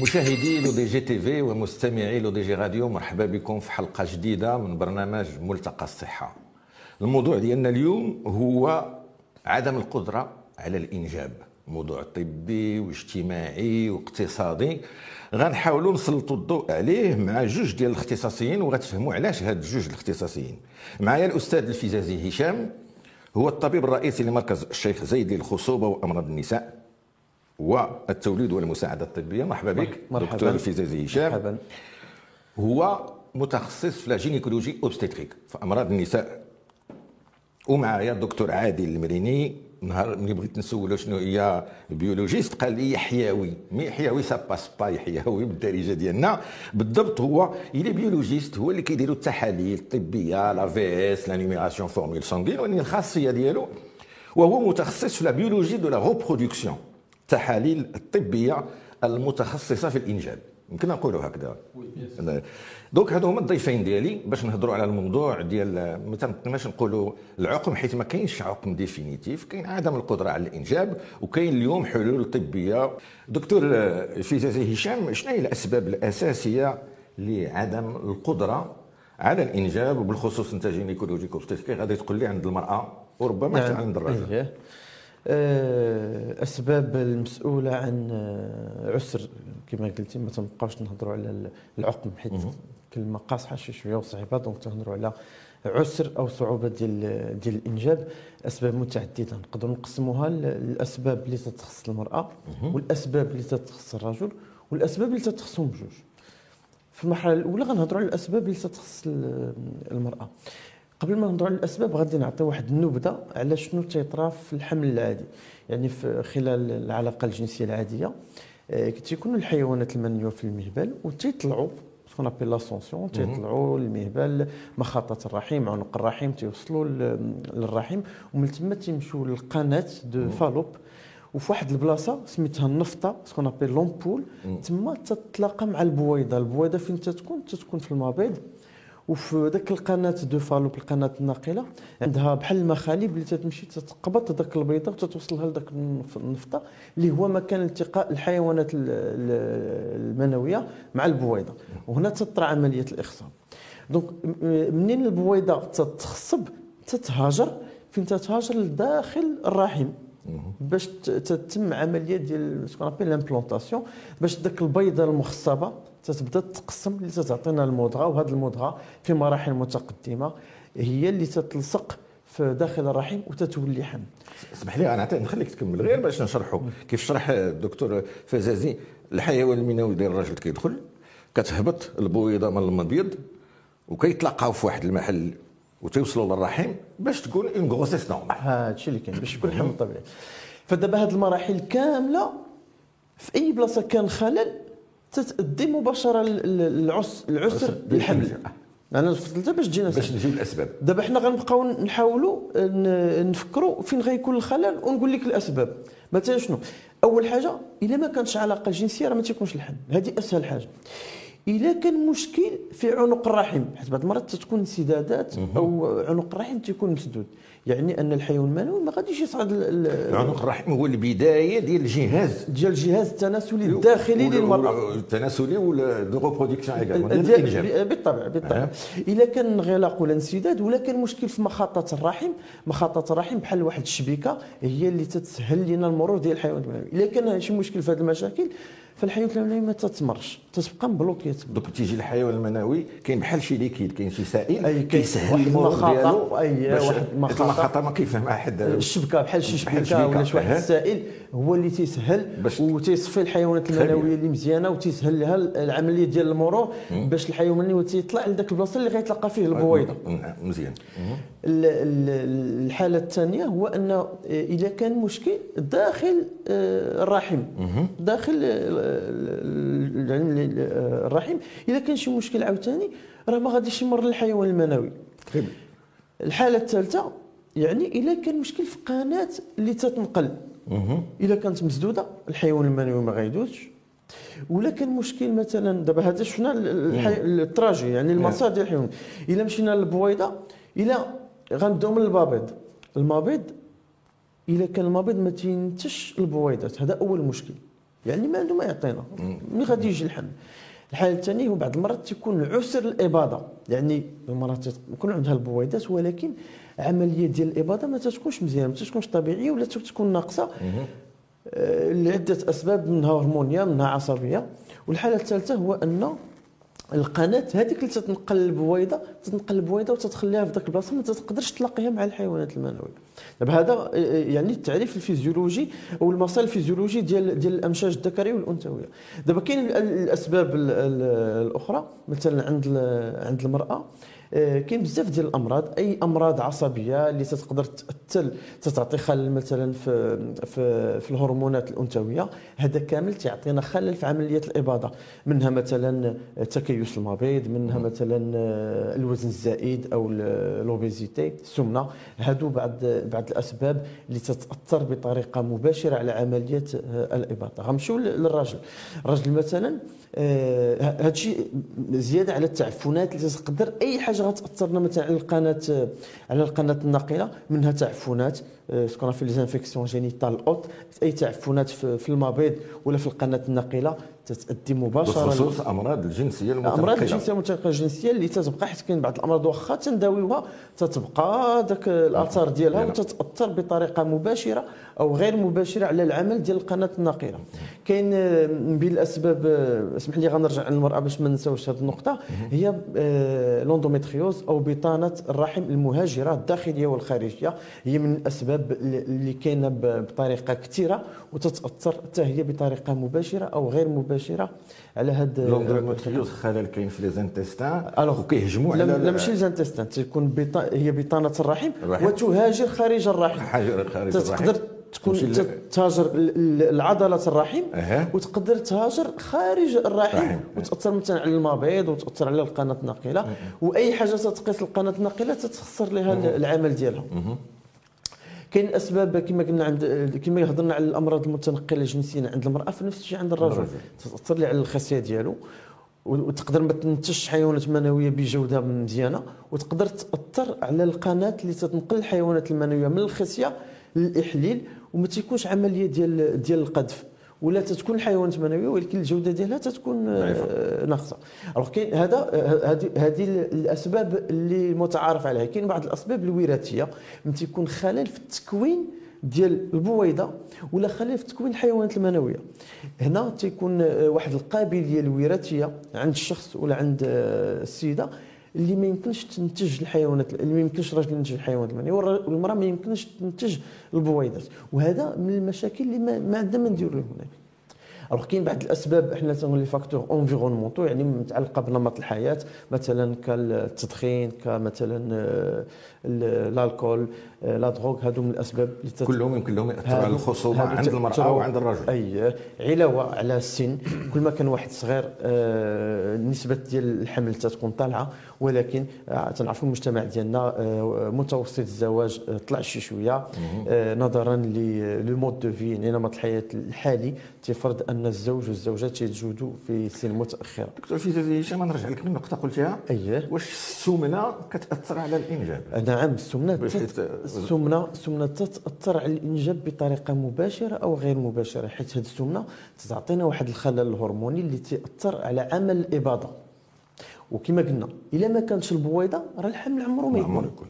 مشاهدي L'ODJ TV ومستمعي L'ODJ Radio مرحبا بكم في حلقة جديدة من برنامج ملتقى الصحة. الموضوع ديالنا اليوم هو عدم القدرة على الإنجاب. موضوع طبي واجتماعي واقتصادي. غنحاولوا نسلطوا الضوء عليه مع جوج ديال الاختصاصيين وغتفهموا علاش هاد جوج الاختصاصيين. معايا الأستاذ الفيزازي هشام هو الطبيب الرئيسي لمركز الشيخ زايد للخصوبه وأمراض النساء. والتوليد والمساعدة الطبية. مرحبا بك مرحبا. دكتور الفيزازي هشام مرحبا. هو متخصص في la gynécologie obstétrique. في أمراض النساء ومعايا الدكتور عادل المريني. نهار ملي بغيت نسولو شنو هي biologiste قال لي حيوي. mais حيوي ça passe pas حيوي بالدارجة ديالنا. بالضبط هو le biologiste هو اللي كيديروا التحاليل الطبية la VS la numération formule sanguine ولكن الخاصية ديالو وهو متخصص في la biologie de la reproduction التحاليل الطبية المتخصصة في الإنجاب. يمكن نقولوا هكذا. donc هادو هما الضيفين ديالي باش نهضروا على الموضوع ديال ما تنقدرش نقولوا العقم حيت ما كاينش عقم définitif كاين عدم القدرة على الإنجاب وكاين اليوم حلول طبية. دكتور فيزازي هشام شنو هي الأسباب الأساسية لعدم القدرة على الإنجاب وبالخصوص انت gynécologue غادي تقول لي عند المرأة وربما حتى نعم. عند الرجل إيه. آه، أسباب المسؤولة عن آه، عسر كما قلتي ما تنبقاوش نهضروا على العقم حيت كلمة قاصحة شي شوية وصعيبة دونك تنهضروا على عسر أو صعوبة ديال ديال الإنجاب. أسباب متعددة نقدروا نقسموها. للاسباب اللي تتخص المرأة والأسباب اللي تتخص الرجل والأسباب اللي تتخصهم بجوج. في المرحلة الأولى غنهضروا على الأسباب اللي تتخص المرأة. قبل ما نهضروا على الاسباب غادي نعطي واحد النبذة على شنو تيطرا في الحمل العادي يعني في خلال العلاقة الجنسية العادية آه، تيكونوا الحيوانات المنويه في المهبل وتيطلعوا ce qu'on appelle l'ascension تيطلعوا المهبل مخاطة الرحم عنق الرحم تيوصلوا لل- للرحم ومن تما تيمشيو للقناة de Fallope وفي واحد البلاصة سميتها النفطة ce qu'on appelle l'ampoule تما تتلاقى مع البويضة. البويضة فين تتكون؟ تتكون في المبيض. وفي ذاك القناة de Fallope القناة الناقلة عندها بحال المخالب اللي تتمشي تتقبط ذاك البيضة وتتوصلها لذاك النف- النفطة اللي هو مكان التقاء الحيوانات ال- ال- المنوية مع البويضة. وهنا تطرأ عملية الإخصاب. donc منين البويضة تتخصب؟ تتهاجر. فين تتهاجر؟ لداخل الرحم. باش تتم عملية ديال ce qu'on l'implantation باش داك البيضة المخصبة تتبدا تتقسم اللي تتعطينا المضغه وهذه المضغه في مراحل متقدمة. هي اللي تتلصق في داخل الرحم وتتولي حمل اسمح لي أنا نخليك تكمل غير باش نشرحوا كيف شرح الدكتور فزازي الحيوان المنوي ديال الراجل كيدخل كتهبط البويضة من المبيض وكيتلاقاو في واحد المحل وتوصلوا للرحم باش تكون une grossesse normale هذا الشيء اللي كاين باش يكون حمل طبيعي. فدابا هذه المراحل كاملة في أي بلاصة كان خلل تتأدي مباشرة للعس العسر بالحمل. أنا فضلتها باش تجينا باش نجيب الأسباب. دابا حنا غنبقاو نحاولوا نفكروا فين غيكون الخلل ونقول لك الأسباب. مثلا شنو؟ أول حاجة إلا ما كانتش علاقة جنسية راه ما تيكونش الحمل هذه أسهل حاجة. إلا كان مشكل في عنق الرحم حيت بعض المرات تكون انسدادات أو عنق الرحم تيكون مسدود. يعني أن الحيوان المنوي ما غاديش يصعد ال- ال- عنق الرحم هو البداية ديال الجهاز. ديال الجهاز التناسلي الداخلي للمرأة. التناسلي ريبرودكسيون ديال ديال- الانجاب بالطبع بالطبع. أه. إلا كان انغلاق ولا انسداد ولا كان مشكل في مخاطه الرحم. مخاطه الرحم بحال واحد الشبكه هي اللي تتسهل لنا المرور ديال الحيوانات المنويه إلا كان شي مشكل في هذه المشاكل فالحيوانات المنويه ما تتمرش تتبقى مبلوكيه. دوك تيجي الحيوان المنوي كاين بحال شي ليكيد كاين شي سائل أي كاين كيسهل المرور ديالو باش واحد. المخاطه ما كيفهمها حد الشبكة بحال شي شبكة ولا شي واحد. السائل هو اللي تيسهل وتيصفي الحيوانات. المنويه اللي مزيانة وتيسهل لها العملية ديال المرور باش الحيوان المنوي تيطلع لذاك البلاصة اللي غيتلقى فيه البويضة. نعم، مزيان. ال- ال- الحالة الثانية هو أن إذا كان مشكل داخل آه، الرحم. داخل آه، ال- ال- ال- الرحم. إذا كان شي مشكل عاوتاني راه ما غاديش يمر للحيوان المنوي. الحالة الثالثة يعني اذا كان مشكل في قناة اللي تتنقل. اذا كانت مسدودة الحيوان المنوي ما غيدوزش ولا كان مشكل مثلا دابا هذا شفنا. التراجي يعني المسار ديال الحيوان. إلا مشينا للبويضة إلا غنبداو من المبيض المبيض إلا كان المبيض ما تينتجش البويضات. هذا أول مشكل. يعني ما عنده ما يعطينا. ملي غادي يجي الحمل الحاله الثانية هو بعض المرات تيكون عسر الاباضه يعني المرات يكون عندها البويضات ولكن عملية ديال الاباضه ما تتكونش مزيانه ما تتكونش طبيعية ولا تكون ناقصة. آه، لعدة أسباب منها هرمونية منها عصبية. والحالة الثالثة هو أن القناة هذيك اللي تتنقل البويضة تتنقل البويضة وتتخليها في ذاك البلاصة ما تقدرش تلاقيها مع الحيوانات المنوية. دابا هذا آه، يعني التعريف الفيزيولوجي أو المسار الفيزيولوجي ديال ديال الأمشاج الذكريه والأنثوية. دابا كاين الأسباب الأخرى. مثلا عند عند المرأة آه، كاين بزاف ديال الأمراض. أي أمراض عصبية اللي تقدر تاثر تتعطي خلل مثلا في في, في الهرمونات الأنثوية هذا كامل تعطينا خلل في عمليه الإباضة. منها مثلا تكيس المبيض منها مثلا آه، الوزن الزائد أو لوبيزيتي السمنة. هادو بعض بعض الأسباب اللي تتأثر بطريقة مباشرة على عملية آه، الإباضة. غنمشيو للراجل. الراجل مثلا هذا الشيء زيادة على التعفنات اللي تقدر أي حاجة غتأثرنا مثلا على القناة على القناة الناقلة منها تعفنات. ce qu'on fait les infections génitales hautes أي تعفنات في المبيض ولا في القناة الناقله تتادي مباشرة. بخصوص أمراض الجنسية المتنقلة. أمراض الجنسية المتنقلة الجنسية اللي تتبقى حيت كاين بعض الأمراض واخا تنداويوها تتبقى ذاك الأثار ديالها وتتأثر بطريقة مباشرة أو غير مباشرة على العمل ديال القناة الناقله كاين من بين الاسباب اسمح لي غنرجع للمرأة باش ما نساوش هذه النقطة. هي l'endométriose أو بطانة الرحم المهاجرة الداخلية والخارجية. هي من الاسباب اللي كاينة بطريقة كثيره وتتأثر حتى هي بطريقة مباشرة أو غير مباشرة على هاد l'endométriose خلل كاين في les intestins وكيهجموا على لا ماشي les intestins تكون بطا... هي بطانة الرحم, وتهاجر خارج الرحم. خارج الرحم. تقدر تكون تهاجر العضلات الرحم أه. وتقدر تهاجر خارج الرحم وتأثر مثلا على المبيض وتأثر على القناة الناقلة وأي حاجة تتقيس القناة الناقلة تتخسر لها العمل ديالها. كاين أسباب كما قلنا عند كما هضرنا على الأمراض المتنقلة جنسيا عند المرأة فنفس الشيء عند الرجل. تاثر لي على الخصيه ديالو وتقدر ما تنتجش حيوانات منوية بجودة مزيانة وتقدر تأثر على القناة اللي تتنقل الحيوانات المنوية من الخصيه للإحليل وما تيكونش عملية ديال ديال القذف. ولا تتكون الحيوانات المنويه ولكن الجودة ديالها تتكون آه، ناقصة. الوغ كاين هذا هذه هذه الأسباب اللي متعارف عليها. كاين بعض الأسباب الوراثية من تيكون خلل في التكوين ديال البويضة ولا خلل في تكوين الحيوانات المنوية. هنا تيكون آه، واحد القابلية الوراثية عند الشخص ولا عند آه، السيدة اللي ما يمكنش تنتج الحيوانات اللي ما يمكنش الراجل ينتج الحيوانات المنويه والمرأة ما يمكنش تنتج البويضات. وهذا من المشاكل اللي ما, عندنا ما نديروا له هناك alors كاين بعض الأسباب إحنا تنقول les facteurs environnementaux يعني متعلقة بنمط الحياة مثلا كالتدخين كمثلا آه، l'alcool آه، la drogue هادو من الأسباب اللي تت... كلهم يمكن لهم يأثروا على الخصوبه عند المرأة وعند الرجل. أي علاوة على السن كل ما كان واحد صغير آه نسبة ديال الحمل تتكون طالعة ولكن تنعرفوا المجتمع ديالنا متوسط الزواج طلع شي شوية. نظرا لل mode de vie يعني نمط الحياة الحالي تفرض أن الزوج والزوجه تيتزوجوا في سن متأخرة. دكتور في هشام نرجع لك من نقطة قلتها. اييه واش السمنة كتأثر على الإنجاب؟ نعم السمنة السمنه السمنة تاثر على الإنجاب بطريقة مباشرة أو غير مباشرة حيت هذه السمنة تعطينا واحد الخلل الهرموني اللي تأثر على عمل الإباضة. وكما قلنا إلا ما كانتش البويضة راه الحمل عمره ما يكون, يكون.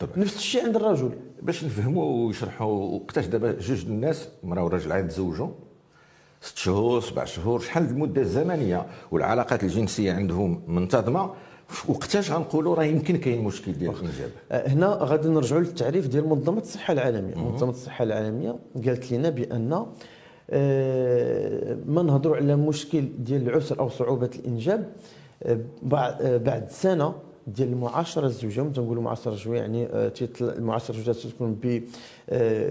طبعا. نفس الشيء عند الرجل. باش نفهموا ويشرحوا وقتاش دابا جوج الناس المراه والراجل عاد تزوجوا ست شهور سبع شهور شحال المدة الزمنية والعلاقات الجنسية عندهم منتظمة؟ وقتاش غنقولوا راه يمكن كاين مشكل ديال الإنجاب؟ أه، هنا غادي نرجعوا للتعريف ديال منظمة الصحة العالمية. منظمة الصحة العالمية قالت لنا بأن أه، ما نهضروا على مشكل ديال العسر أو صعوبة الإنجاب أه، بعد سنة ديال المعاشرة الزوجيه تنقولوا معاشرة الزوجيه يعني المعاشرة الزوجيه تكون ب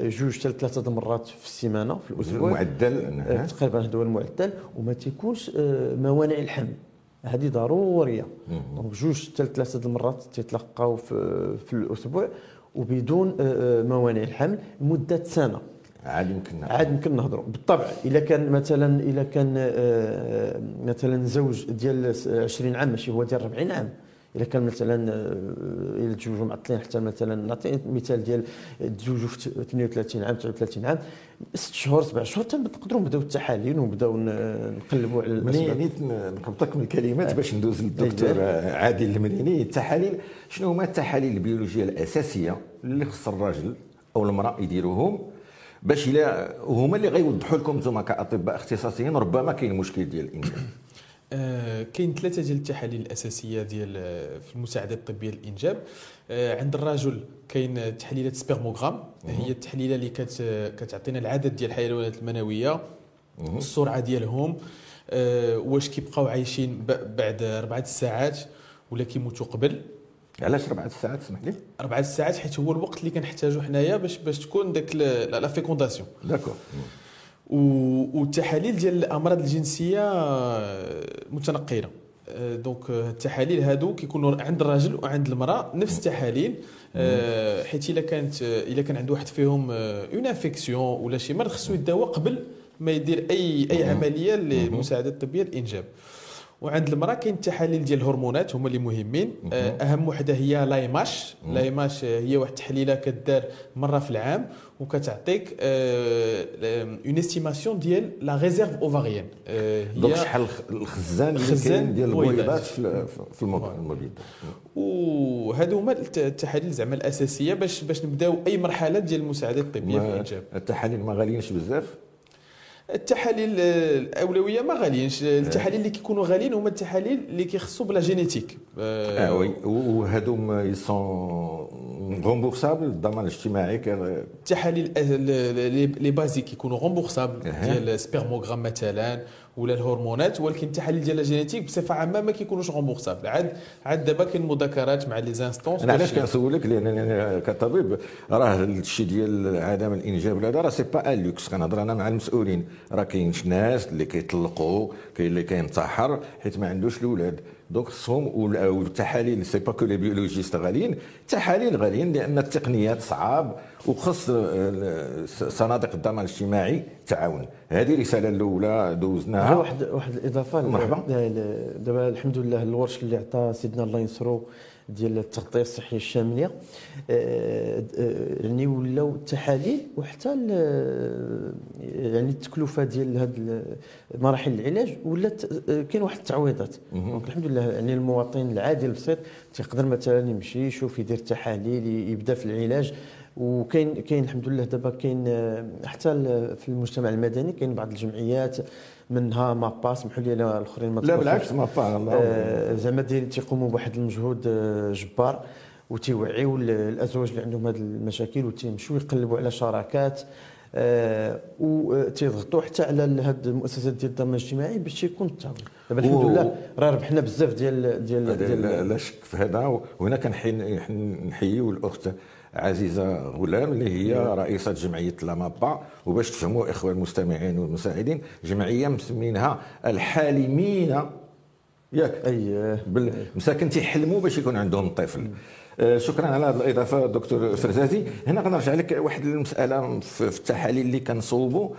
جوج حتى ثلاثة المرات في السيمانة في الأسبوع. المعدل تقريبا هذا هو المعدل وما تيكونش موانع الحمل. هذه ضرورية. دونك جوج حتى ثلاثة المرات تيتلقاو في, في الأسبوع وبدون آه، آه، موانع الحمل لمده سنة. عاد يمكن عاد يمكن نهضروا بالطبع اذا كان مثلا اذا كان آه، مثلا زوج ديال 20 عام ماشي هو ديال 40 عام. إلا كان مثلا آه، إلا تزوجوا معطلين حتى مثلا نعطي مثال ديال تزوجوا في 32 عام 39 عام ست شهور سبع شهور تنقدروا نبداو التحاليل ونبداو نقلبوا على الأسباب. يعني نقبطك من الكلمات باش ندوز للدكتور عادل المريني التحاليل شنو هما التحاليل البيولوجية الأساسية اللي خص الراجل أو المرأة يديروهم باش إلا هما اللي غيوضحوا لكم أنتم كأطباء اختصاصيين ربما كاين مشكل ديال الانجاب آه كاين ثلاثة ديال التحاليل الأساسية ديال آه، في المساعدة الطبية للإنجاب. آه عند الرجل كاين تحليلات spermogramme هي التحليلة اللي كت كتعطينا العدد ديال الحيوانات المنوية السرعة ديالهم آه واش كيبقاو عايشين بعد أربعة ساعات ولا كيموتوا قبل. علاش أربعة ساعات سمح لي. أربعة ساعات حيت هو الوقت اللي كنحتاجو حنايا باش باش تكون داك la fécondation d'accord والتحاليل ديال الأمراض الجنسية آه، متنقلة. آه، donc آه، التحاليل هادو كيكونوا عند الراجل وعند المرأة نفس التحاليل. حيت إلا كانت إلا كان عنده واحد فيهم une infection ولا شي مرض خصو يداوى قبل ما يدير أي أي عملية للمساعده الطبيه للانجاب وعند المرأة كاين التحاليل ديال الهرمونات هما اللي مهمين. أهم وحدة هي l'AMH. l'AMH هي واحد التحليلة كدار مرة في العام. وكتعطيك une estimation ديال la réserve ovarienne donc شحال الخزان اللي كاين ديال البويضات في المبيض وهادو هما التحاليل زعما الأساسية باش باش نبداو أي مرحلة ديال المساعدة الطبية في الإنجاب. التحاليل ما غاليينش بزاف؟ التحاليل الأولوية ما غاليينش. التحاليل اللي كيكونوا غاليين هما التحاليل اللي كيخصوا ب la génétique. آه oui. وهذوم ils sont remboursables الضمان الاجتماعي التحاليل les basiques كيكونوا remboursables ديال spermogramme مثلا ولا الهرمونات ولكن التحاليل ديال ال génétique بصفة عامة ما كيكونوش remboursables عاد عاد دابا كاين مذاكرات مع les instances أنا علاش كنسولك؟ لأن أنا كطبيب راه الشيء ديال عدم الإنجاب هذا راه c'est pas un luxe كنهضر أنا مع المسؤولين. راه كاين ناس اللي كيطلقوا كاين اللي كينتحر حيت ما عندوش الاولاد donc خصهم والتحاليل c'est pas que les biologistes غاليين التحاليل غاليين لأن التقنيات صعاب وخص صناديق الضمان الاجتماعي تعاون. هذه الرساله الأولى دوزناها. واحد واحد الإضافة. مرحبا. دابا الحمد لله الورش اللي عطى سيدنا الله ينصرو. ديال التغطية الصحية الشاملة. آه، آه، يعني ولاو التحاليل وحتى يعني التكلفة ديال هاد مراحل العلاج ولات آه، كاين واحد التعويضات. donc الحمد لله يعني المواطن العادي البسيط تيقدر مثلا يمشي يشوف يدير التحاليل يبدأ في العلاج. وكاين كاين الحمد لله دابا كاين حتى في المجتمع المدني كاين بعض الجمعيات منها مابا سمحوا لي الأخرين ما لا بالعكس مابا آه زعما تيقوموا بواحد المجهود آه جبار وتيوعيو الأزواج اللي عندهم هذه المشاكل وتيمشيو يقلبوا على شراكات آه وتيضغطوا حتى على هاد المؤسسات ديال الضمان الاجتماعي باش يكون التعاون دابا الحمد لله راه ربحنا بزاف ديال ديال, ديال لا شك في هذا. وهنا كنحييو الأخت عزيزة غلام اللي هي رئيسة جمعية لامابا. وباش تفهموا اخوان المستمعين والمساعدين جمعية مسمينها الحالمين. ياك. اييه المساكن تيحلموا باش يكون عندهم طفل. آه، شكرا على هذه الإضافة دكتور فرزازي. هنا غنرجع لك واحد المسألة في التحاليل اللي كنصوبوا.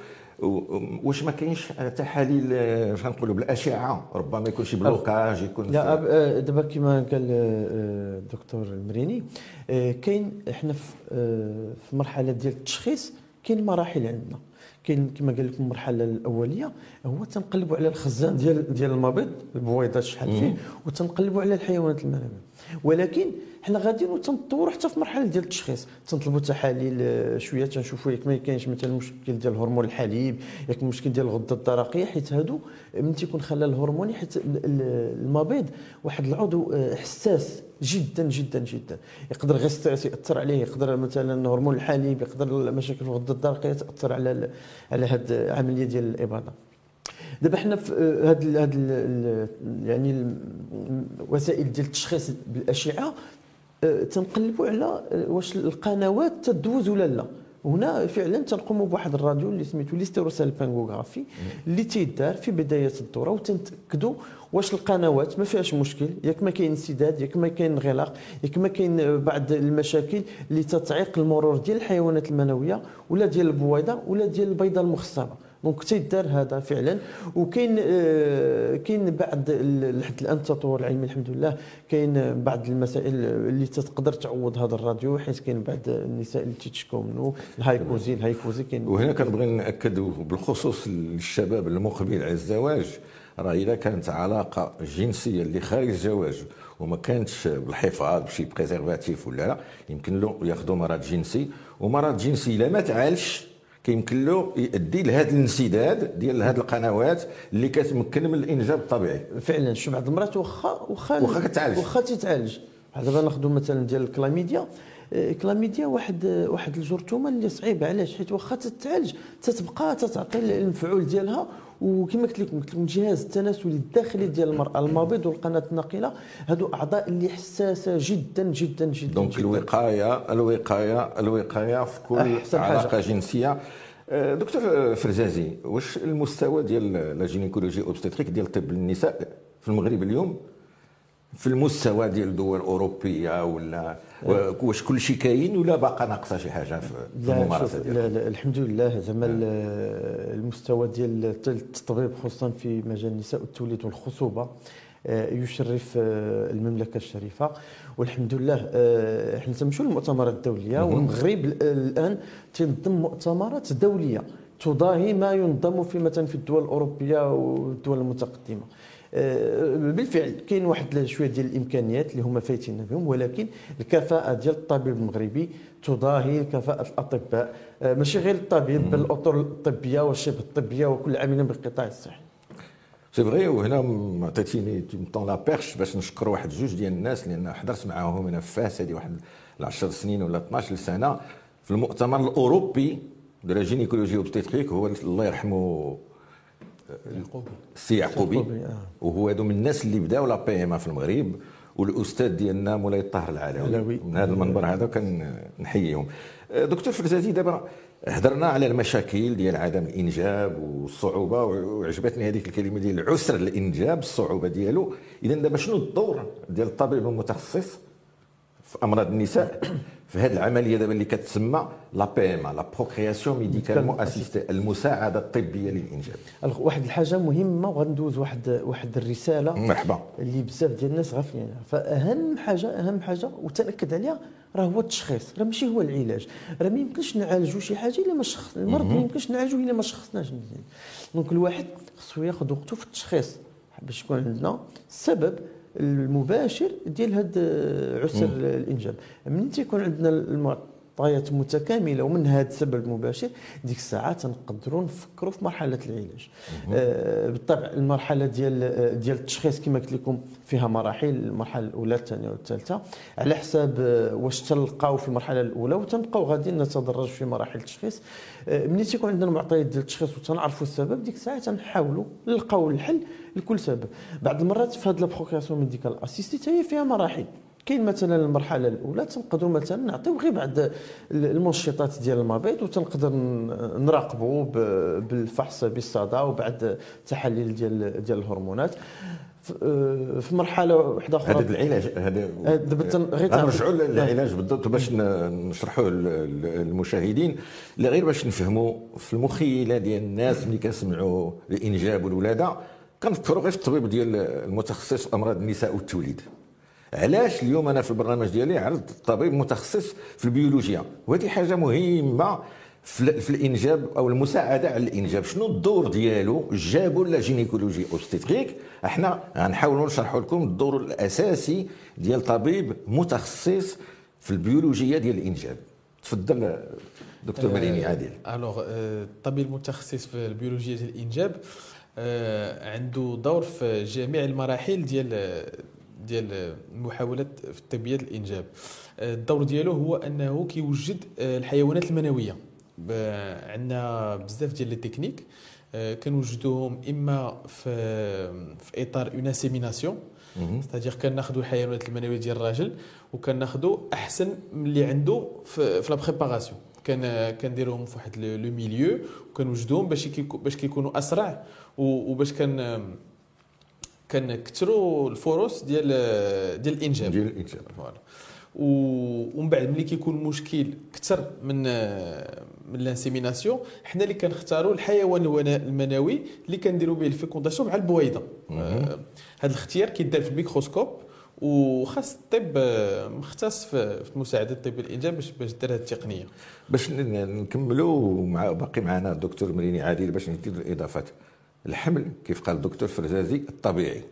واش ما كاينش تحاليل باش نقولوا بالأشعة ربما يكونش بلوكاج يكون لا أه، دابا كما قال أه، الدكتور المريني كاين إحنا في مرحلة ديال التشخيص كاين مراحل عندنا. كاين كما قال لكم المرحلة الأولية هو تنقلبوا على الخزان ديال ديال المبيض البويضات شحال فيه وتنقلبوا على الحيوانات المنويه ولكن حنا غاديين وتنطوروا حتى في مرحلة ديال التشخيص. تنطلبوا تحاليل آه، شوية تنشوفوا ياك ما كاينش مثلا مشكل ديال هرمون الحليب ياك مشكل ديال الغدة الدرقيه حيت هادو من تيكون خلل هرموني حيت المبيض واحد العضو آه، حساس جدا جدا جدا. يقدر غير يأثر عليه يقدر مثلا هرمون الحليب يقدر مشاكل في الغدة الدرقيه تأثر على على هذه العملية ديال الإباضة. دابا حنا في هاد هاد يعني وسائل ديال التشخيص بالأشعة آه، تنقلبوا على واش القنوات تدوز ولا لا. هنا فعلا تنقوموا بواحد الراديو اللي سميتو l'hystérosalpingographie اللي تيدار في بداية الدورة وتنتاكدوا واش القنوات ما فيهاش مشكل. ياك ما كاين انسداد ياك ما كاين انغلاق ياك ما كاين بعض المشاكل اللي تتعيق المرور ديال الحيوانات المنوية ولا ديال البويضة ولا ديال البيضة المخصبة. donc تيدار هذا فعلا. وكاين آه، كاين بعض لحد الان التطور العلمي الحمد لله. كاين بعض المسائل اللي تقدر تعوض هذا الراديو حيت كاين بعض النساء اللي تيتشكوا منه. ال HyCoSy ال HyCoSy كاين وهنا كنبغي نأكد بالخصوص للشباب المقبل على الزواج. راه اذا كانت علاقة جنسية اللي خارج الزواج وما كانتش بالحفاظ بشي بريزرفاتيف ولا لا يمكن له ياخذوا مرض جنسي. ومرض جنسي إلا ما تعالش كيمكن له يؤدي لهذا الانسداد ديال هذه القنوات اللي كتمكن من الإنجاب الطبيعي. فعلا شو بعض المرات واخا واخا واخا كتعالج. واخا تتعالج. دابا ناخذوا مثلا ديال الكلاميديا آه، كلاميديا واحد آه، واحد الجرثومة اللي صعيبة. علاش؟ حيت واخا تتعالج تتبقى تتعطي المفعول ديالها وكما قلت لكم قلت لكم الجهاز التناسلي الداخلي ديال المرأة المبيض والقناة الناقله هادو أعضاء اللي حساسة جدا جدا جدا donc جداً. الوقاية الوقاية الوقاية في كل. علاقة جنسية آه، دكتور فرزازي واش المستوى ديال la gynécologie obstétrique ديال طب النساء في المغرب اليوم في المستوى ديال الدول الأوروبية ولا واش كل شيء كاين ولا باقا ناقصة شي حاجة في الممارسة ديالها لا لا الحمد لله. زعما ال- المستوى ديال التطبيب خصوصا في مجال النساء والتوليد والخصوبة آه، يشرف المملكة الشريفة. والحمد لله إحنا تنمشيو للمؤتمرات الدولية والمغرب ال- الآن تنظم مؤتمرات دولية تضاهي ما ينظم في مثلا في الدول الأوروبية والدول المتقدمة. بالفعل كاين واحد شوية ديال الإمكانيات اللي هما فايتين بهم ولكن الكفاءة ديال الطبيب المغربي تضاهي كفاءة الأطباء. آه، ماشي غير الطبيب بل الأطر الطبية والشبه الطبية وكل عامل بالقطاع الصحي. c'est vrai وهنا عطيتيني tendu la perche باش نشكر واحد جوج ديال الناس لأن حضرت معاهم أنا في فاس هذه واحد 10 سنين ولا 12 سنه في المؤتمر الأوروبي de la gynécologie obstétrique هو الله يرحمه يعقوبي. السي يعقوبي. آه. وهو هذو من الناس اللي بداوا la PMA في المغرب والأستاذ ديالنا مولاي الطاهر العلوي العلوي. من هذا المنبر هذا كنحييهم دكتور فرزازي دابا هضرنا على المشاكل ديال عدم الانجاب والصعوبة وعجبتني هذيك الكلمة ديال عسر الإنجاب الصعوبة ديالو. اذا دابا شنو الدور ديال الطبيب المتخصص في أمراض النساء؟ في هذه العملية دابا اللي كتسمى la PMA la procréation médicalement assistée المساعدة الطبية للانجاب واحد الحاجة مهمة وغندوز واحد واحد الرسالة مرحبا. اللي بزاف ديال الناس غافلين عليها فأهم حاجة أهم حاجة وتأكد عليها راه هو التشخيص راه ماشي هو العلاج. راه ما يمكنش نعالجوا شي حاجة إلا ما شخص المرض ما يمكنش نعالجوه إلا ما شخصناش مزيان. دونك الواحد خصو ياخذ وقته في التشخيص باش يكون عندنا السبب المباشر ديال هذا عسر الانجاب من تيكون عندنا المعطيات متكاملة ومن هذا السبب المباشر ديك الساعة تنقدروا نفكروا في مرحلة العلاج. آه بالطبع المرحلة ديال ديال التشخيص كما قلت لكم فيها مراحل المرحلة الأولى الثانية والثالثة. على حساب آه، واش تلقاو في المرحلة الأولى وتنبقاو غادي نتدرج في مراحل التشخيص. آه، ملي تيكون عندنا المعطيات ديال التشخيص وتنعرفوا السبب ديك الساعة تنحاولوا نلقاو الحل لكل سبب. بعض المرات في هذه ال procréation médicale assistée هي فيها مراحل. كاين مثلا المرحلة الأولى تنقدروا مثلا نعطيو غير بعض المنشطات ديال المبيض وتنقدر نراقبوا بالفحص بالصدى وبعد تحاليل ديال ديال الهرمونات. آه، في مرحلة واحدة أخرى هذا العلاج هذا آه، دابا غير تعرف- غنرجعوا للعلاج بالضبط باش نشرحوه لل- للمشاهدين. لا غير باش نفهموا في المخيلة ديال الناس ملي كنسمعوا الإنجاب والولادة كنفكروا غير في الطبيب ديال المتخصص في أمراض النساء والتوليد. علاش اليوم أنا في البرنامج ديالي عرضت طبيب متخصص في البيولوجيا؟ وهذه حاجة مهمة في, ال- في الإنجاب أو المساعدة على الإنجاب. شنو الدور ديالو؟ جابوا la gynécologie obstétrique إحنا غنحاولوا نشرحوا لكم الدور الأساسي ديال طبيب متخصص في البيولوجيا ديال الإنجاب. تفضل دكتور مريني عادل. alors الطبيب المتخصص في البيولوجيا ديال الإنجاب آه، عنده دور في جميع المراحل ديال ديال المحاولات في التربيه الإنجاب. آه، الدور ديالو هو أنه كيوجد آه، الحيوانات المنوية. عندنا بزاف ديال les techniques آه، كنوجدوهم إما في في إطار une insémination c'est-à-dire كناخذوا الحيوانات المنوية ديال الراجل وكناخذوا أحسن من اللي عنده في, في la préparation كان كنديروهم في واحد le milieu وكنوجدوهم باش باش كيكونوا أسرع وباش كان كنكثروا الفرص ديال ديال الإنجاب. ديال الإنجاب. voilà. ومن بعد ملي كيكون المشكل كثر من من ال insémination حنا اللي كنختاروا الحيوان المنوي اللي كنديروا به ال fécondation مع البويضة. هذا الاختيار كيدار في الميكروسكوب وخاص الطب مختص في مساعدة طب الإنجاب باش باش دار هذه التقنية. باش نكملوا مع باقي معنا الدكتور مريني عادل باش ندير الإضافات. الحمل كيف قال الدكتور فرزازي الطبيعي.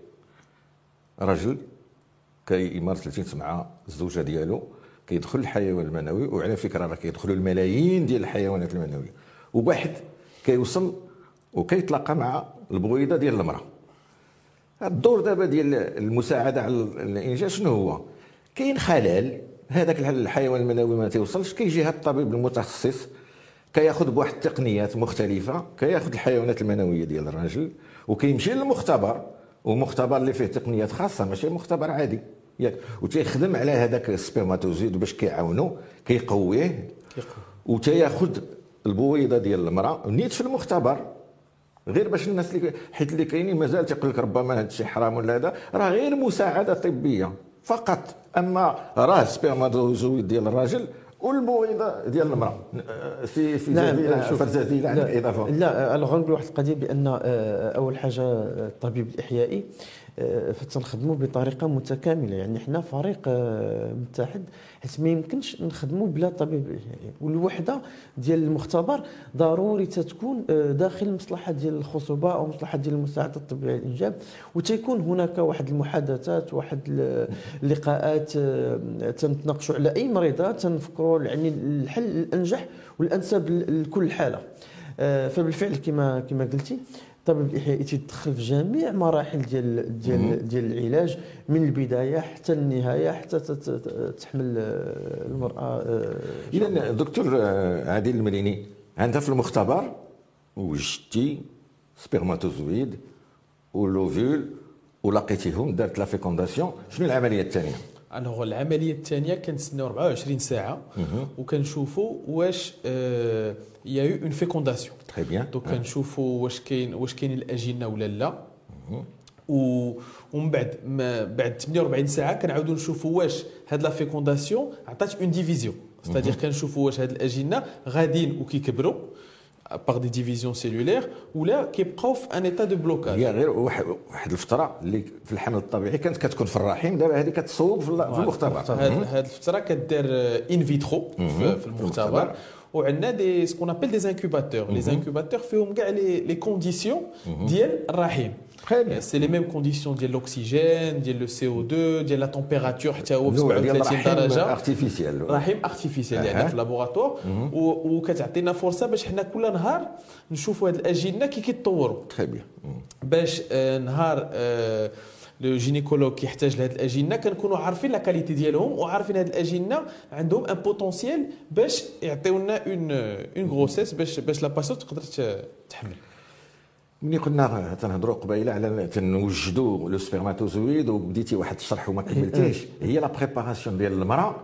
رجل كيمارس الجنس مع الزوجة ديالو كيدخل الحيوان المنوي وعلى فكرة راه كيدخلوا الملايين ديال الحيوانات المنوية. وواحد كيوصل وكيتلاقى مع البويضة ديال المرأة. الدور دابا ديال المساعدة على الإنجاز شنو هو؟ كاين خلل هذاك الحيوان المنوي ما توصلش كيجي هذا الطبيب المتخصص كياخذ بواحد التقنيات مختلفة كياخذ الحيوانات المنوية ديال الراجل وكيمشي للمختبر ومختبر اللي فيه تقنيات خاصة ماشي مختبر عادي. ياك وتيخدم على هذاك السبرماتوزيد باش كيعاونو كيقويه وتياخذ البويضة ديال المرأة نيت في المختبر. غير باش الناس اللي حيت اللي كاينين مازال تيقول لك ربما هذا الشيء حرام ولا هذا راه غير مساعدة طبية فقط. أما راه spermatozoïde ديال الراجل والبويضه ديال المرأة c'est fait نعم. فرزازي لا عندك إضافة لا غنقول واحد القضية بأن آه، أول حاجة آه، الطبيب الإحيائي فتنخدموا بطريقة متكاملة. يعني حنا فريق آه، متحد حيت ما يمكنش نخدموا بلا طبيب احيائي والوحدة ديال المختبر ضروري تتكون آه، داخل المصلحه ديال الخصوبة أو مصلحة ديال المساعدة الطبية للإنجاب. وتيكون هناك واحد المحادثات واحد ال- اللقاءات آه، تنتناقشوا على أي مريضة تنفكروا يعني الحل الأنجح والأنسب لكل حالة. آه، فبالفعل كما كما قلتي. الطبيب الاحيائي تيدخل في جميع مراحل ديال ديال ديال العلاج من البداية حتى النهاية حتى تحمل آه، المرأة آه، اذا دكتور آه، عادل المريني انت في المختبر وجدتي spermatozoïde و l'ovule ولقيتيهم دارت la fécondation. شنو العملية الثانية؟ alors العملية الثانية كنتسناو 24 ساعة وكنشوفوا واش y a eu une fécondation. très bien donc كنشوفوا واش كاين واش كاين الأجنة ولا لا. و ومن بعد ما بعد 48 ساعة كنعاودوا نشوفوا واش هاد la fécondation عطات une division. c'est-à-dire كنشوفوا واش هاد الأجنة غاديين وكيكبروا par des divisions cellulaires ولا كيبقاو في un état de blocage هي غير واحد الفترة اللي في الحمل الطبيعي كانت كتكون في الرحم دابا هذه كتصوب في ال- في المختبر. هاد الفترة كدار in vitro في, المختبر. وعندنا des ce qu'on appelle des incubateurs les incubateurs فيهم كاع les conditions ديال الرحم bien. c'est les mêmes conditions ديال الاكسجين ديال le CO 2 ديال la température حتى هو ديال 37 الرحم درجه artificiel رحم artificiel. يعني في laboratoire وكتعطينا فرصه باش حنا كل نهار نشوفوا هاد الاجنه كي كيتطوروا très bien باش نهار آه، le gynécologue كيحتاج لهاد الاجنه كنكونوا عارفين la qualité ديالهم وعارفين هاد الاجنه عندهم un potentiel باش يعطيونا une une grossesse باش باش la patiente تقدر تحمل ملي كنا تنهضروا قبيلة على تنوجدوا le spermatozoïde وبديتي واحد الشرح وما كملتيش هي la préparation ديال المرأة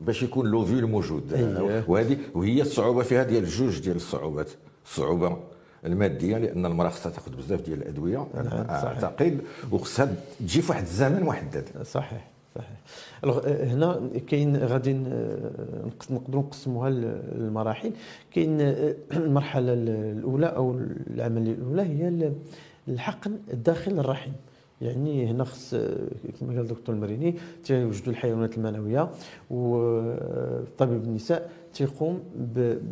باش يكون l'ovule موجود. أيوه. وهذه وهي الصعوبة فيها ديال جوج ديال الصعوبات. الصعوبة المادية لأن المرأة خصها تاخذ بزاف ديال الأدوية نعم،. أعتقد وخصها تجي في واحد الزمن محدد. صحيح. صحيح. آه، هنا كاين غادي آه، نقدروا نقسموها للمراحل. كاين آه، المرحلة الأولى أو العملية الأولى هي ال- الحقن داخل الرحم. يعني هنا خص آه، كما قال الدكتور المريني تيوجدوا الحيوانات المنويه وطبيب النساء. تيقوم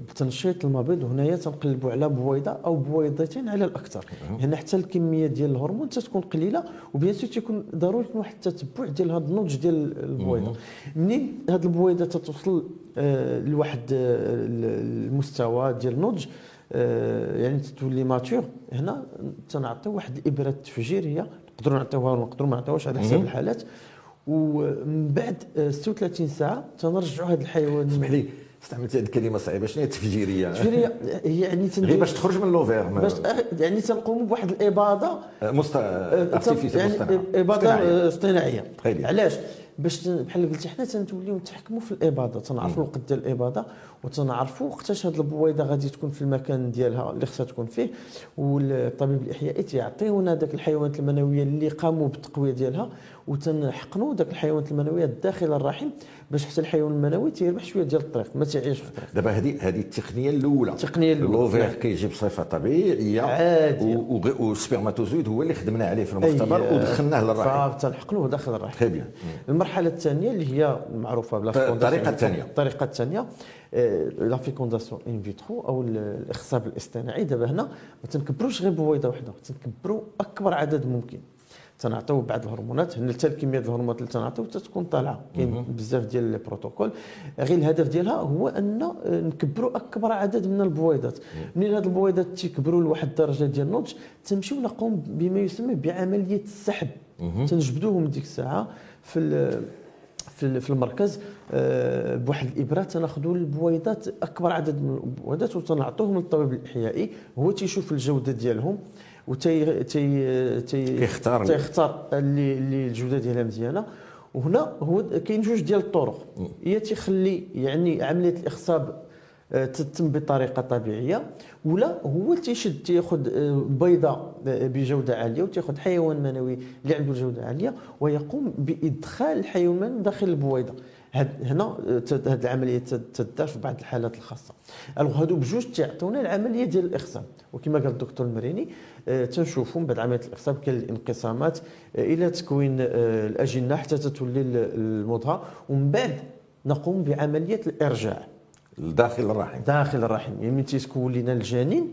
بتنشيط المبيض وهنايا تنقلبوا على بويضة أو بويضتين على الأكثر. هنا حتى الكمية ديال الهرمون تتكون قليلة و bien sûr تيكون ضروري واحد التتبع ديال هذا النضج ديال البويضة. منين هذه البويضة تتوصل آه، لواحد آه، المستوى ديال النضج؟ آه، يعني تتولي mature. هنا تنعطيو واحد الإبرة التفجيريه نقدروا نعطيوها ونقدروا ما نعطيوهاش على حساب الحالات. ومن بعد آه، 36 ساعة تنرجعوا هذا الحيوان اسمح لي استعملت هذه الكلمة صعيبة. شنو هي التفجيرية؟ التفجيرية هي يعني غير باش تخرج من l'ovaire؟ باش يعني تنقوموا بواحد الاباضه مست... artificiel يعني مصطنع. اباضه اصطناعية. علاش؟ باش بحال قلتي حنا تنوليو نتحكموا في الاباضه تنعرفوا الوقت ديال الاباضه وتنعرفوا وقتاش هاد البويضه غادي تكون في المكان ديالها اللي خصها تكون فيه والطبيب الإحيائي تيعطيونا داك الحيوانات المنوية اللي قاموا بالتقوية ديالها وتنحقنوا داك الحيوانات المنوية داخل الرحم باش حتى الحيوان المنوي تيربح شوية ديال الطريق ما تعيش في الطريق دابا هذه هذه التقنية الأولى التقنية الأولى. l'ovule. كيجي بصفه طبيعية عادية. و- وغ- وال spermatozoïde هو اللي خدمنا عليه في المختبر ودخلناه للرحم فتنحقنوه داخل الرحم très bien المرحلة الثانية اللي هي معروفة بلا الطريقة الثانية. الطريقة الثانية la fécondation in vitro أو ال- الاخصاب الاصطناعي دابا هنا ما تنكبروش غير بويضة واحدة تنكبروا أكبر عدد ممكن. تنعطيو بعض الهرمونات هنا حتى الكمية الهرمونات اللي تنعطيو تتكون طالعة. كاين بزاف ديال les protocoles. غير الهدف ديالها هو أن نكبروا أكبر عدد من البويضات. منين هاد البويضات تيكبروا لواحد الدرجة ديال النضج تنمشيو نقوم بما يسمى بعملية السحب. تنجبدوهم ديك الساعة في في المركز آه، بواحد الإبرة تناخذوا البويضات أكبر عدد من البويضات وتنعطوهم للطبيب الإحيائي. هو تيشوف الجودة ديالهم. وتي تي تي كيختار تيختار اللي اللي الجوده ديالها مزيانه. وهنا هو كاين جوج ديال الطرق. هي تيخلي يعني عمليه الاخصاب آه، تتم بطريقه طبيعيه ولا هو تيشد تياخذ آه، بيضه آه، بجوده عاليه وتياخذ حيوان منوي اللي عنده جوده عاليه ويقوم بإدخال الحيوان داخل البويضه. هاد هنا هاد العملية تد- تدار في بعض الحالات الخاصة. ألوغ هادو بجوج تيعطيونا العملية ديال الاخصاب وكما قال الدكتور المريني آه، تنشوفوا من بعد عملية الاخصاب كاين الانقسامات آه، إلى تكوين آه، الأجنة حتى تتولي ال- المضغة. ومن بعد نقوم بعملية الإرجاع. داخل الرحم. داخل الرحم. يعني من تيتكون لنا الجنين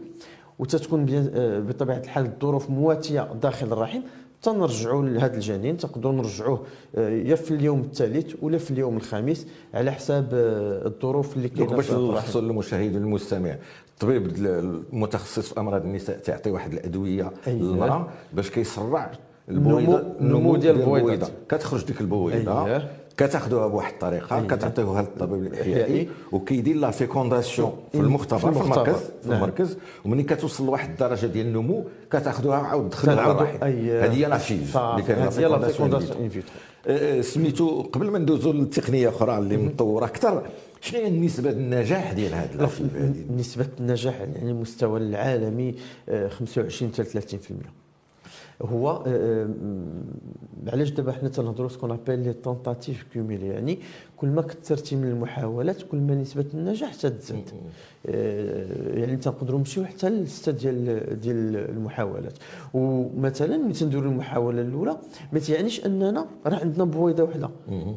وتتكون بي- بطبيعة الحال الظروف مواتية داخل الرحم. تنرجعوا لهذا الجنين تقدروا نرجعوه آه، يا في اليوم الثالث ولا في اليوم الخامس على حساب آه، الظروف اللي كاينة باش نلخصوا للمشاهد والمستمع الطبيب المتخصص في أمراض النساء تعطي واحد الأدوية أيوة. للمرأة باش كيسرع النمو- النمو ديال البويضات. كتخرج ديك البويضة أيوة. كتاخذوها بواحد الطريقة أيوة. كتعطيوها للطبيب الإحيائي. وكيدير la fécondation في في المختبر في. المركز في نعم. المركز. ومني كتوصل لواحد الدرجة ديال النمو كتاخذوها عاود تدخلها للرحم أي- هذه هي la FIV اللي هي la fécondation سميتو قبل ما ندوزو للتقنية أخرى اللي متطورة أكثر شنو هي النسبة النجاح ديال هذه؟ نسبة النجاح يعني المستوى العالمي آه، 25 حتى 30% هو آه، آه، علاش دابا حنا تنهضروا ce qu'on appelle les tentatives cumulées يعني كل ما كثرتي من المحاولات كل ما نسبة النجاح تتزاد آه، يعني تنقدروا نمشيو حتى ل 6 ديال ديال المحاولات. ومثلا ملي تنديروا المحاولة الأولى ما تيعنيش أننا راه عندنا بويضة واحدة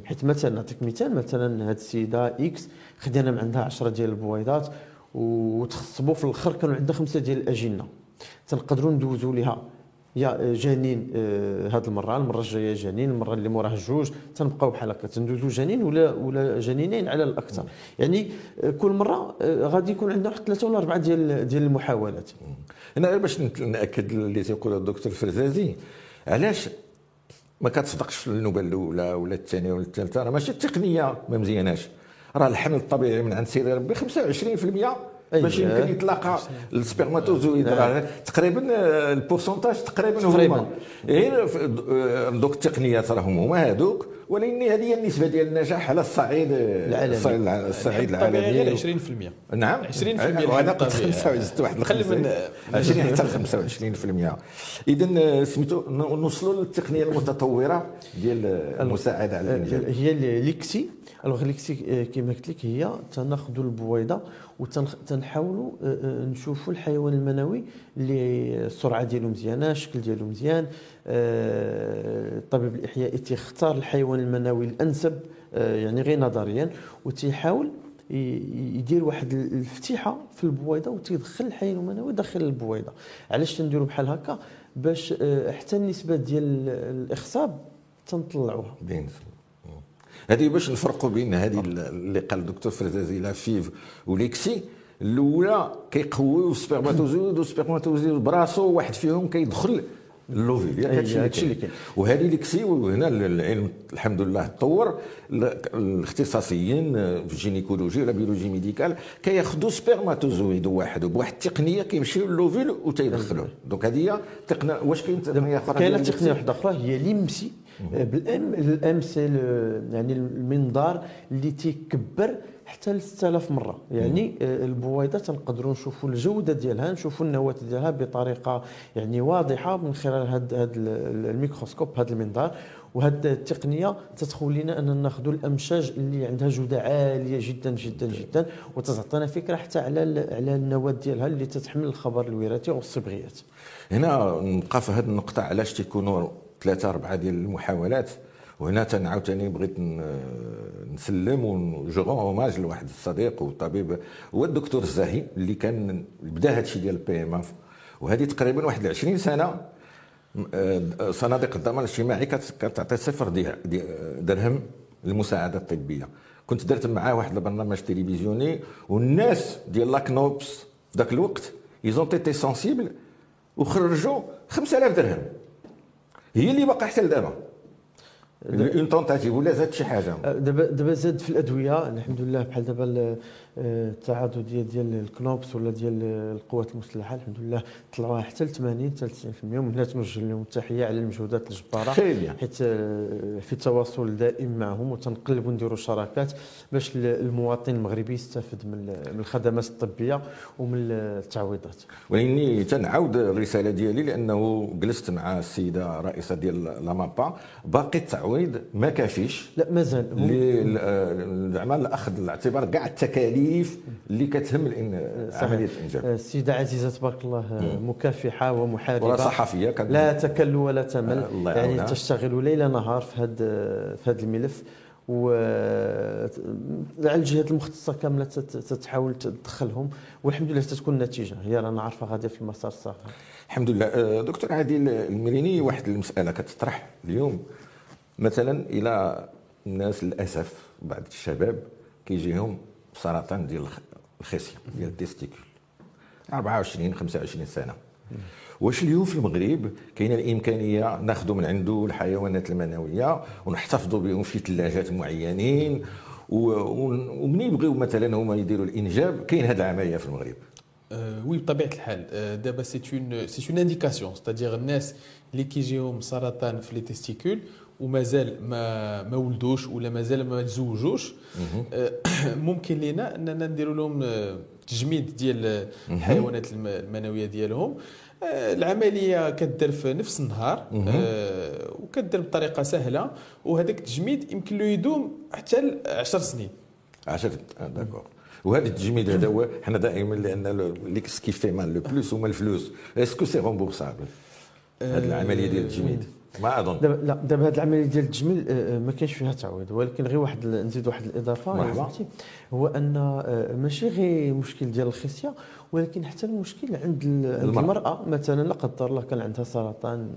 حيت مثلا نعطيك مثال مثلا هذه السيدة X خدينا من عندها 10 ديال البويضات وتخصبوا في الأخر كانوا عندها خمسة ديال الأجنة. تنقدروا ندوزوا لها يا جنين آه، هاد المرة المرة الجاية جنين المرة اللي موراها جوج تنبقاو بحال هكا تندوزو جنين ولا ولا جنينين على الأكثر. يعني آه، كل مرة آه، غادي يكون عندنا واحد ثلاثة ولا أربعة ديال ديال المحاولات. هنا غير باش نأكد اللي تيقول الدكتور الفرزازي علاش ما كتصدقش في النوبة الأولى ولا الثانية ولا الثالثة؟ راه ماشي التقنية ما مزياناش. راه الحمل الطبيعي من عند سيدي ربي 25% باش أيوة. يمكن يتلاقى ال spermatozoïde نعم. راه تقريبا آه، ال pourcentage تقريبا. هما غير آه، دوك التقنيات راهم هما هذوك ولكن هذه هي النسبة ديال النجاح على الصعيد آه، العالمي. الصعيد العالمي غير 20% نعم 20% وأنا قلت الطبيعي. 25 زدت واحد خلي من- الخمسة. 20 حتى ل 25% اذا سميتو ن- نوصلوا للتقنية المتطورة ديال المساعدة على الانجاب هي l'ICSI alors l'ICSI آه، كما قلت لك هي تناخذوا البويضة وتنحاولوا نشوفوا الحيوان المنوي اللي السرعة ديالو مزيانة الشكل ديالو مزيان آه، الطبيب الاحيائي تيختار الحيوان المنوي الأنسب آه، يعني غير نظريا وتيحاول يدير واحد الفتيحه في البويضة وتيدخل الحيوان المنوي داخل البويضة. علاش تنديروا بحال هكا؟ باش آه، حتى النسبة ديال الاخصاب تنطلعوها. بين هذه باش نفرقوا بين هذه اللي قال الدكتور فرزازي la FIV و l'ICSI الأولى كيقويو ال spermatozoïde وال spermatozoïde براسو واحد فيهم كيدخل ل l'ovule ياك أي، هادشي هادشي اللي كاين. وهذه l'ICSI وهنا العلم الحمد لله تطور. ال- الاختصاصيين في ال gynécologie و la biologie médicale كياخذوا spermatozoïde واحد. وبواحد التقنية كيمشيو ل l'ovule وتيدخلوه donc هذه هي تقنية واش كاين تقنية أخرى؟ كاينة تقنية؟ واحدة أخرى هي l'IMSI. بال M ال M سي يعني المنظار اللي تيكبر حتى ل 6000 مرة. يعني آه، البويضة تنقدروا نشوفوا الجودة ديالها نشوفوا النواة ديالها بطريقة يعني واضحة من خلال هذا الميكروسكوب هذا المنظار. وهذه التقنية تدخل لنا ان ناخذ الأمشاج اللي عندها جودة عالية جدا جدا جدا. وتعطينا فكرة حتى على على النواة ديالها اللي تتحمل الخبر الوراثي والصبغيات. هنا نبقى في هذه النقطة علاش تيكونوا ثلاثة أربعة ديال المحاولات. وهنا تنعاود تاني بغيت نسلم وجو اوماج لواحد الصديق والطبيب هو الدكتور الزاهي اللي كان بدأ هذا الشيء ديال ال PMF وهذه تقريبا واحد 20 سنة آه، صناديق الضمان الاجتماعي كتعطي صفر درهم للمساعدة الطبية. كنت درت معاه واحد البرنامج تلفزيوني والناس ديال la CNOPS ذاك الوقت ils ont été sensibles وخرجوا 5000 درهم. هي اللي باقا حتى لدابا une tentative ولا زاد شي حاجة دابا دابا زاد في الادويه الحمد لله بحال دابا التعاضد ديال ديال ال CNOPS ولا ديال القوات المسلحه الحمد لله طلعوها حتى ل 80 حتى ل 90% ومن هنا توجه لهم التحيه على المجهودات الجباره حيت آه، في تواصل دائم معهم وتنقلبوا نديروا شراكات باش المواطن المغربي يستافد من الخدمات الطبيه ومن التعويضات ولكني تنعاود الرساله ديالي لأنه جلست مع السيده رئيسه ديال لامابا باقي التعويض ما كافيش. لا مازال. زعما الأخذ الاعتبار كاع التكاليف اللي كتهم عملية الانجاب السيده عزيزة تبارك الله مكافحة ومحاربة. ولا صحفية لا تكل ولا تمل. الله يعني تشتغل ليل نهار في هذا في هذا الملف. و الجهات المختصة كاملة تتحاول تدخلهم. والحمد لله تتكون النتيجه هي رانا عارفة غادي في المسار الصحيح الحمد لله. دكتور عادل المريني واحد المسألة كتطرح اليوم. مثلا إلى الناس للأسف بعض الشباب كيجيهم سرطان ديال الخصية ديال ال testicule. 24 25 سنة. واش اليوم في المغرب كاينة الإمكانية ناخذوا من عنده الحيوانات المنوية ونحتفظوا بهم في ثلاجات معينين ومن يبغيو مثلا هما يديروا الإنجاب كاين هذه العملية في المغرب. oui بطبيعة الحال دابا c'est une c'est une indication c'est-à-dire الناس اللي كيجيهم سرطان في les testicules ومازال ما ما ولدوش ولا مازال ما تزوجوش. آه، ممكن لنا أننا نديروا لهم آه، تجميد ديال الحيوانات المنوية ديالهم. آه، العملية كدير في نفس النهار وكدير بطريقة سهلة. وهذاك التجميد يمكن له يدوم حتى ل 10 سنين. 10 داكور. وهذا التجميد هذا هو حنا دائما لأن اللي كيف مال لو بلوس هما الفلوس اسكو سي رومبورسابل هذه العملية ديال التجميد. ما أظن. دابا لا دابا هذه العملية ديال التجميل آه، آه، ما كاينش فيها تعويض ولكن غير واحد نزيد واحد الإضافة مرحبا. هو أن آه، ماشي غير مشكل ديال الخصية ولكن حتى المشكل عند المرأة, المرأة. مثلا لا قدر الله كان عندها سرطان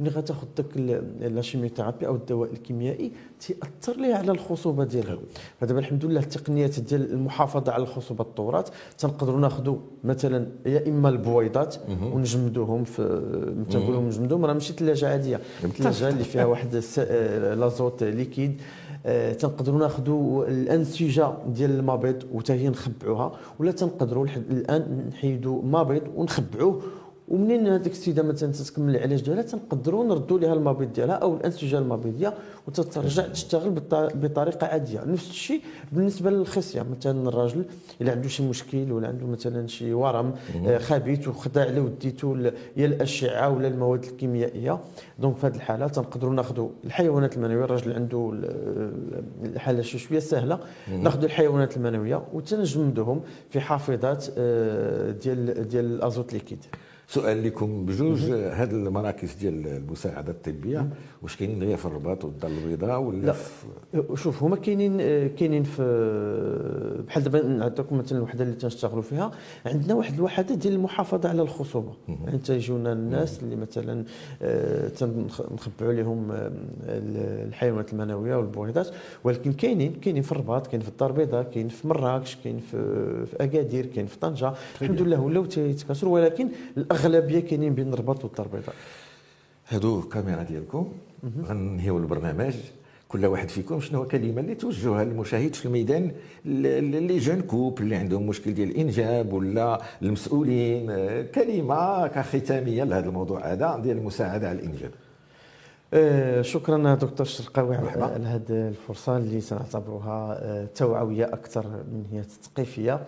ملي غتاخذ داك لاشيميوثيرابي أو الدواء الكيميائي تيأثر ليها على الخصوبة ديالها. فدابا الحمد لله التقنيات ديال المحافظة على الخصوبة الطورات تنقدروا ناخذوا مثلا يا إما البويضات ونجمدوهم في تنقولوا نجمدوهم. راه ماشي ثلاجة عادية. ثلاجة اللي فيها واحد لازوت ليكيد. آه، تنقدروا ناخذوا الانسجه ديال المبيض وتا هي نخبعوها ولا تنقدروا الآن نحيدوا مبيض ونخبعوه ومنين هذيك السيده مثلا تتكمل العلاج ديالها؟ تنقدروا نردوا لها المبيض ديالها أو الانسجه المبيضيه وتترجع تشتغل بطريقة عادية. نفس الشيء بالنسبة للخصية. مثلا الراجل إلا عنده شي مشكل ولا عنده مثلا شي ورم آه، خبيث وخدا عليه وديتو يا الأشعة ولا المواد الكيميائية. دونك في هذه الحالة تنقدروا ناخذوا الحيوانات المنوية. الراجل عنده الحالة شي شوية سهلة. ناخذوا الحيوانات المنوية وتنجمدوهم في حافظات آه، ديال ديال الأزوت ليكيد. سؤال لكم بجوج هاد المراكز ديال المساعدة الطبية واش كاينين غير في الرباط والدار البيضاء ولا لا. شوف هما كاينين كاينين في بحال دابا نعطيكم مثلا الوحده اللي تنشتغلوا فيها. عندنا واحد الوحدة ديال المحافظة على الخصوبة. يعني تيجونا الناس اللي مثلا آه، تنخبعوا لهم آه، الحيوانات المنوية والبويضات. ولكن كاينين كاينين في الرباط كاين في الدار البيضاء كاين في مراكش كاين في في أكادير كاين في طنجة. الحمد لله ولاو تيتكاثروا ولكن الاغلبيه كاينين بين الرباط والدار البيضاء. هادو الكاميرا ديالكم. غنهيو البرنامج. كل واحد فيكم شنو كلمة اللي توجهها للمشاهد في الميدان اللي جون كوب اللي عندهم مشكل ديال الإنجاب ولا المسؤولين. كلمة كختامية لهذا الموضوع هذا ديال المساعدة على الإنجاب. آه، شكرا دكتور الشرقاوي. على هذه الفرصة اللي سنعتبرها آه، توعوية أكثر من هي تثقيفية. آه،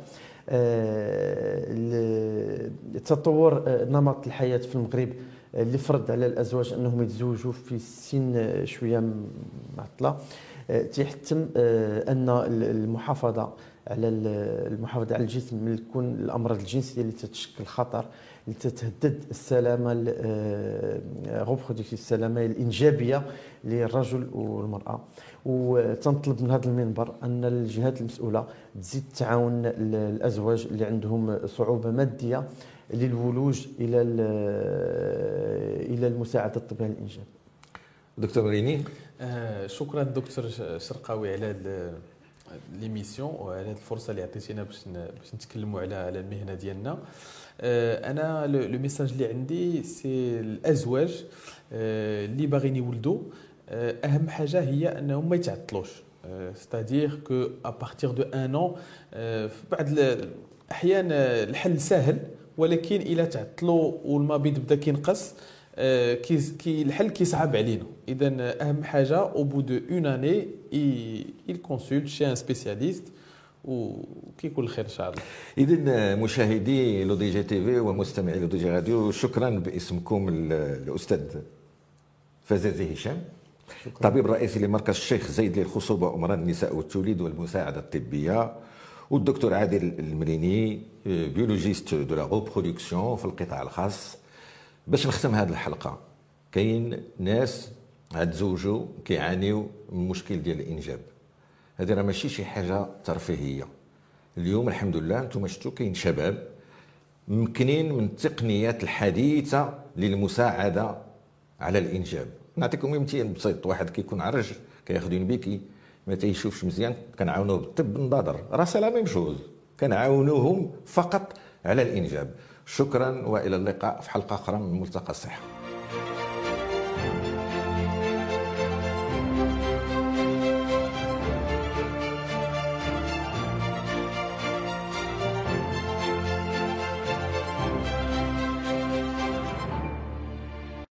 تطور آه، نمط الحياة في المغرب آه، اللي فرض على الأزواج أنهم يتزوجوا في سن آه، شوية معطلة. آه، تيحتم آه، أن ال- المحافظة على ال- المحافظة على الجسم من تكون الأمراض الجنسية اللي تتشكل خطر اللي تتهدد السلامة غوبرودكتيف السلامة الإنجابية للرجل والمرأة. وتنطلب من هذا المنبر أن الجهات المسؤولة تزيد تعاون ال- الأزواج اللي عندهم صعوبة مادية للولوج إلى ال- إلى المساعدة الطبية للإنجاب. دكتور مريني آه، شكرا دكتور شرقاوي على l'émission وعلى هاد الفرصة اللي عطيتينا باش باش نتكلموا على على المهنة ديالنا. آه، أنا le message اللي عندي c'est الأزواج آه، اللي باغيين يولدوا آه، أهم حاجة هي أنهم ما يتعطلوش. c'est-à-dire qu'à partir d'un an في بعض ال- الاحيان الحل سهل ولكن إلى تعطلوا والمبيض بدا كينقص. كي الحل كيصعب علينا اذا اهم حاجة au bout d'une année il consulte chez un spécialiste وكيكون الخير ان شاء الله اذا مشاهدي le DGTV ومستمعي le DG radio شكرا باسمكم ال- الاستاذ فزازي هشام طبيب رئيسي لمركز الشيخ زايد للخصوبه وامراض النساء والتوليد والمساعده الطبيه والدكتور عادل المريني biologiste de la reproduction في القطاع الخاص باش نختم هذه الحلقة. كاين ناس غتزوجوا كيعانيوا من مشكل ديال الإنجاب. هذه راه ماشي شي حاجة ترفيهية. اليوم الحمد لله أنتم شفتوا كاين شباب ممكنين من التقنيات الحديثة للمساعدة على الإنجاب. نعطيكم مثال بسيط. واحد كيكون عرج كياخذ une béquille ما تيشوفش مزيان كنعاونوه بالطب النظر راه c'est la même chose. كنعاونوهم فقط على الإنجاب. شكرا وإلى اللقاء في حلقة أخرى من ملتقى الصحة.